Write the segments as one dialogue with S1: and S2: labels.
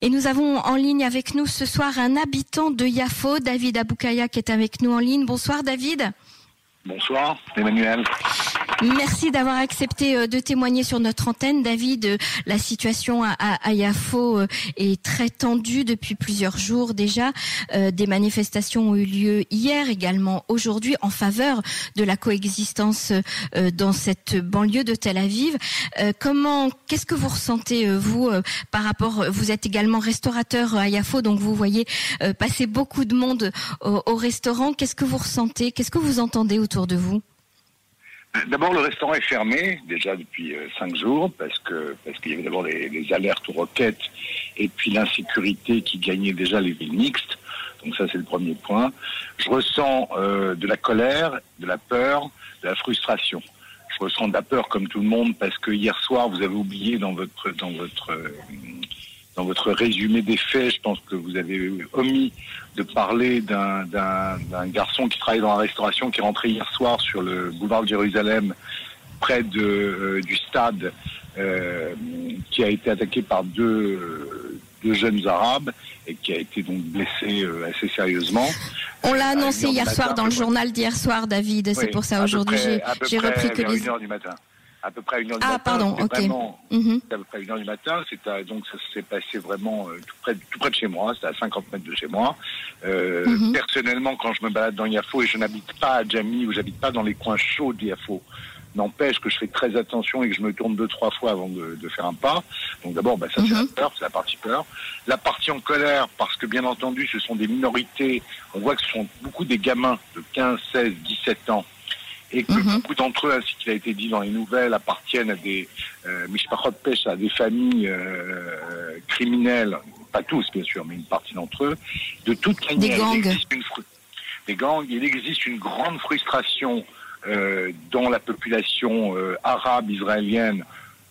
S1: Et nous avons en ligne avec nous ce soir un habitant de Yafo, David Aboukaya, qui est avec nous en ligne. Bonsoir David.
S2: Bonsoir Emmanuel.
S1: Merci d'avoir accepté euh, de témoigner sur notre antenne. David, euh, la situation à, Yafo euh, est très tendue depuis plusieurs jours déjà. Des manifestations ont eu lieu hier, également aujourd'hui, en faveur de la coexistence dans cette banlieue de Tel Aviv. Comment, qu'est-ce que vous ressentez, vous, par rapport, vous êtes également restaurateur à Yafo, donc vous voyez passer beaucoup de monde au restaurant. Qu'est-ce que vous ressentez? Qu'est-ce que vous entendez autour de vous?
S2: D'abord, le restaurant est fermé déjà depuis euh, cinq jours parce que parce qu'il y avait d'abord les, alertes aux roquettes et puis l'insécurité qui gagnait déjà les villes mixtes. Donc ça, c'est le premier point. Je ressens euh, de la colère, de la peur, de la frustration. Je ressens de la peur comme tout le monde parce que hier soir, vous avez oublié dans votre dans votre euh, dans votre résumé des faits, je pense que vous avez omis de parler d'un garçon qui travaille dans la restauration qui est rentré hier soir sur le boulevard de Jérusalem, près de, euh, du stade, euh, qui a été attaqué par deux, deux, jeunes arabes et qui a été donc blessé euh, assez sérieusement.
S1: On l'a annoncé hier soir dans le journal d'hier soir, David. C'est pour ça aujourd'hui j'ai repris que les.
S2: du matin à peu près à une heure
S1: du
S2: ah,
S1: matin. pardon, ok.
S2: Mhm. à peu près une heure du matin. C'est donc ça s'est passé vraiment euh, tout près, tout près de chez moi. C'était à 50 mètres de chez moi. Euh, mhm. Personnellement, quand je me balade dans Yafo et je n'habite pas à Djami ou j'habite pas dans les coins chauds de Yafo, n'empêche que je fais très attention et que je me tourne deux trois fois avant de, de faire un pas. Donc d'abord, bah, ça c'est la mhm. peur, c'est la partie peur. La partie en colère, parce que bien entendu, ce sont des minorités. On voit que ce sont beaucoup des gamins de 15, 16, 17 ans et que mhm. beaucoup d'entre eux, ainsi qu'il a été dit dans les nouvelles, appartiennent à des euh, pêche à des familles euh, criminelles, pas tous bien sûr, mais une partie d'entre eux. De toute manière,
S1: des gangs.
S2: Il existe une des gangs. Il existe une grande frustration euh, dans la population euh, arabe israélienne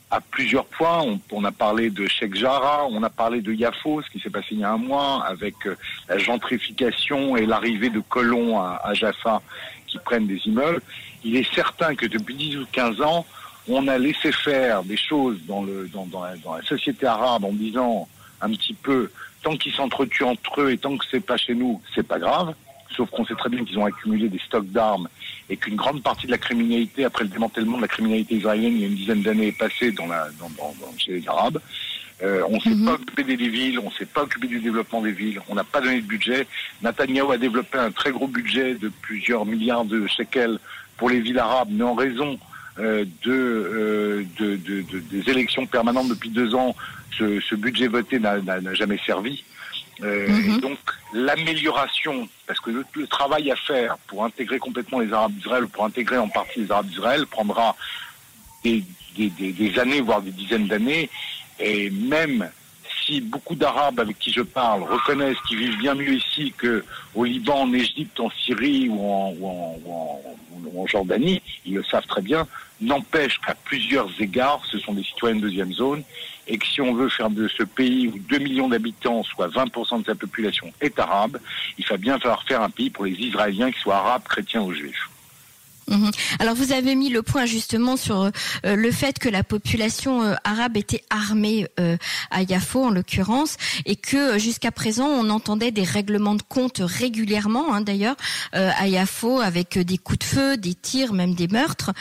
S2: à plusieurs points. On, on, a parlé de Sheikh Jarrah, on a parlé de Yafo, ce qui s'est passé il y a un mois, avec euh, la gentrification et l'arrivée de colons à, à Jaffa qui prennent des immeubles. Il est certain que depuis 10 ou 15 ans, on a laissé faire des choses dans, le, dans, dans, la, dans la société arabe en disant un petit peu, tant qu'ils s'entretuent entre eux et tant que c'est pas chez nous, c'est pas grave. Sauf qu'on sait très bien qu'ils ont accumulé des stocks d'armes et qu'une grande partie de la criminalité, après le démantèlement de la criminalité israélienne il y a une dizaine d'années, est passée dans la, dans, dans, chez les Arabes. Euh, on ne s'est mhm. pas occupé des villes, on ne s'est pas occupé du développement des villes, on n'a pas donné de budget. Netanyahu a développé un très gros budget de plusieurs milliards de shekels pour les villes arabes, mais en raison euh, de, euh, de, de, de, des élections permanentes depuis deux ans, ce, ce budget voté n'a jamais servi. Euh, mhm. et donc l'amélioration, parce que le, le, travail à faire pour intégrer complètement les Arabes d'Israël, pour intégrer en partie les Arabes d'Israël, prendra des, des, des, des, années, voire des dizaines d'années. Et même si beaucoup d'Arabes avec qui je parle reconnaissent qu'ils vivent bien mieux ici qu'au Liban, en Égypte, en Syrie ou en, Jordanie, ils le savent très bien, n'empêche qu'à plusieurs égards, ce sont des citoyens de deuxième zone, et que si on veut faire de ce pays où 2 millions d'habitants, soit 20% de sa population, est arabe, il va bien falloir faire un pays pour les Israéliens qui soient arabes, chrétiens ou juifs.
S1: Mhm. Alors vous avez mis le point justement sur euh, le fait que la population euh, arabe était armée euh, à Yafo en l'occurrence et que jusqu'à présent on entendait des règlements de compte régulièrement hein, d'ailleurs à Yafo avec des coups de feu, des tirs, même des meurtres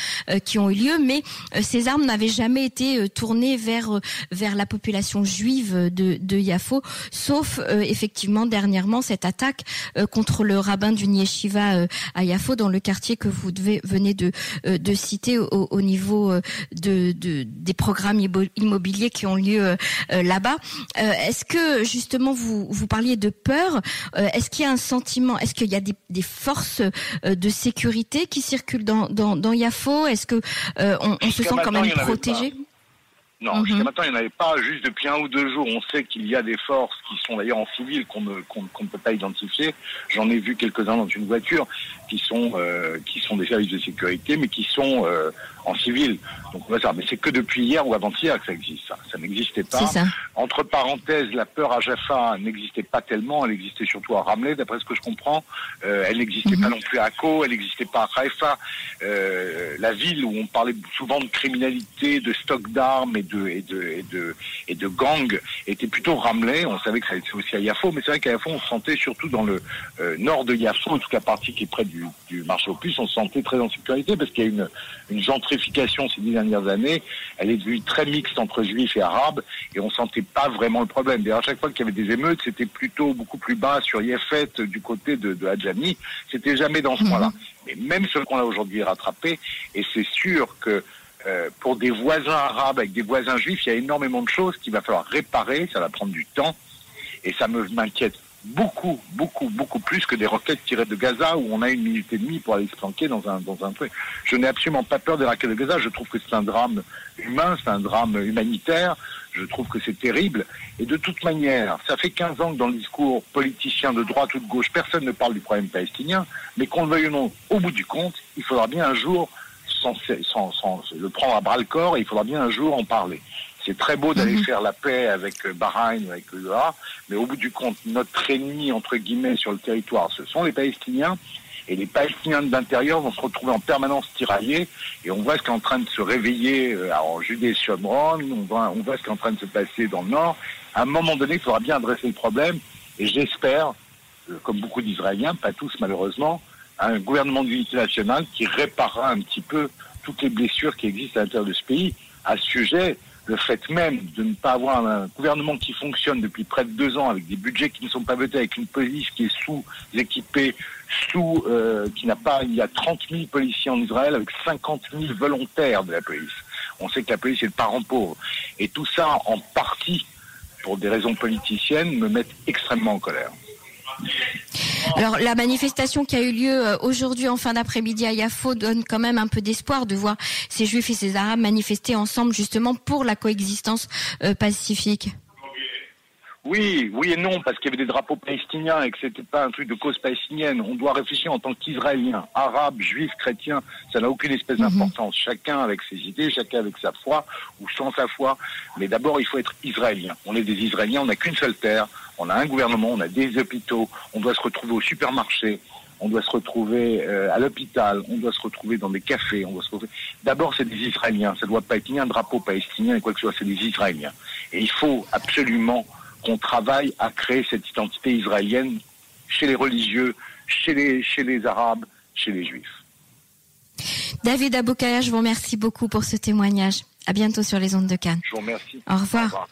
S1: qui ont eu lieu, mais ces armes n'avaient jamais été tournées vers vers la population juive de, de Yafo, sauf effectivement dernièrement cette attaque contre le rabbin du Yeshiva à Yafo dans le quartier que vous devez venez de, euh, de citer au, niveau euh, de, des programmes immobiliers qui ont lieu euh, là-bas. Est-ce que justement vous, vous parliez de peur Est-ce qu'il y a un sentiment Est-ce qu'il y a des, des, forces de sécurité qui circulent dans, dans, dans Yafo? Est-ce que on, se sent quand même protégé?
S2: Non, jusqu'à mhm. maintenant, il n'y en avait pas. Juste depuis un ou deux jours, on sait qu'il y a des forces qui sont d'ailleurs en civil qu'on ne, qu'on, ne peut pas identifier. J'en ai vu quelques-uns dans une voiture qui sont euh, qui sont des services de sécurité, mais qui sont euh, en civil. Donc ça, mais c'est que depuis hier ou avant-hier que ça existe. Ça, ça n'existait pas. Entre parenthèses, la peur à Jaffa n'existait pas tellement. Elle existait surtout à Ramleh, d'après ce que je comprends. Euh, elle n'existait pas mhm. non plus à Ko. Elle n'existait pas à Haïfa. Euh, la ville où on parlait souvent de criminalité, de stock d'armes et de et de et de et de gangs était plutôt Ramleh. On savait que ça était aussi à Yafo, mais c'est vrai qu'à Yafo, on se sentait surtout dans le euh, nord de Yafo, toute la partie qui est près du, du marché aux puces, on se sentait très en sécurité parce qu'il y a une une gentrification ces dix dernières années. Elle est devenue très mixte entre juifs et arabes et on sentait pas vraiment le problème. D'ailleurs, à chaque fois qu'il y avait des émeutes, c'était plutôt beaucoup plus bas sur Yefet du côté de, de Hadjani. C'était jamais dans ce mhm. point-là. Mais même ce qu'on a aujourd'hui rattrapé, et c'est sûr que euh, pour des voisins arabes avec des voisins juifs, il y a énormément de choses qu'il va falloir réparer, ça va prendre du temps, et ça me m'inquiète beaucoup, beaucoup, beaucoup plus que des roquettes tirées de Gaza où on a une minute et demie pour aller se planquer dans un, dans un truc. Je n'ai absolument pas peur des roquettes de Gaza. Je trouve que c'est un drame humain, c'est un drame humanitaire. Je trouve que c'est terrible. Et de toute manière, ça fait 15 ans que dans le discours politicien de droite ou de gauche, personne ne parle du problème palestinien. Mais qu'on le veuille ou non, au bout du compte, il faudra bien un jour sans, sans, sans le prendre à bras le corps et il faudra bien un jour en parler. C'est très beau d'aller mhm. faire la paix avec euh, Bahreïn, avec le mais au bout du compte, notre ennemi, entre guillemets, sur le territoire, ce sont les Palestiniens. Et les Palestiniens de l'intérieur vont se retrouver en permanence tiraillés. Et on voit ce qui est en train de se réveiller euh, en. On voit, on voit ce qui est en train de se passer dans le Nord. À un moment donné, il faudra bien adresser le problème. Et j'espère, euh, comme beaucoup d'Israéliens, pas tous malheureusement, un gouvernement d'unité nationale qui réparera un petit peu toutes les blessures qui existent à l'intérieur de ce pays. À ce sujet, le fait même de ne pas avoir un gouvernement qui fonctionne depuis près de deux ans avec des budgets qui ne sont pas votés, avec une police qui est sous-équipée, sous, euh, qui n'a pas, il y a 30 000 policiers en Israël avec 50 000 volontaires de la police. On sait que la police est le parent pauvre. Et tout ça, en partie, pour des raisons politiciennes, me met extrêmement en colère.
S1: Alors la manifestation qui a eu lieu euh, aujourd'hui en fin d'après-midi à Yafo donne quand même un peu d'espoir de voir ces Juifs et ces Arabes manifester ensemble justement pour la coexistence euh, pacifique.
S2: Oui, oui et non, parce qu'il y avait des drapeaux palestiniens et que c'était pas un truc de cause palestinienne. On doit réfléchir en tant qu'Israéliens, Arabes, Juifs, chrétiens. Ça n'a aucune espèce mhm. d'importance. Chacun avec ses idées, chacun avec sa foi ou sans sa foi. Mais d'abord, il faut être Israélien. On est des Israéliens, on n'a qu'une seule terre. On a un gouvernement, on a des hôpitaux. On doit se retrouver au supermarché. On doit se retrouver euh, à l'hôpital, on doit se retrouver dans des cafés, on doit se retrouver. D'abord, c'est des Israéliens. Ça ne doit pas être ni un drapeau palestinien, ni quoi que ce soit. C'est des Israéliens. Et il faut absolument qu'on travaille à créer cette identité israélienne chez les religieux, chez les, chez les Arabes, chez les Juifs.
S1: David Aboukaya, je vous remercie beaucoup pour ce témoignage. À bientôt sur les ondes de Cannes.
S2: Je vous remercie.
S1: Au revoir.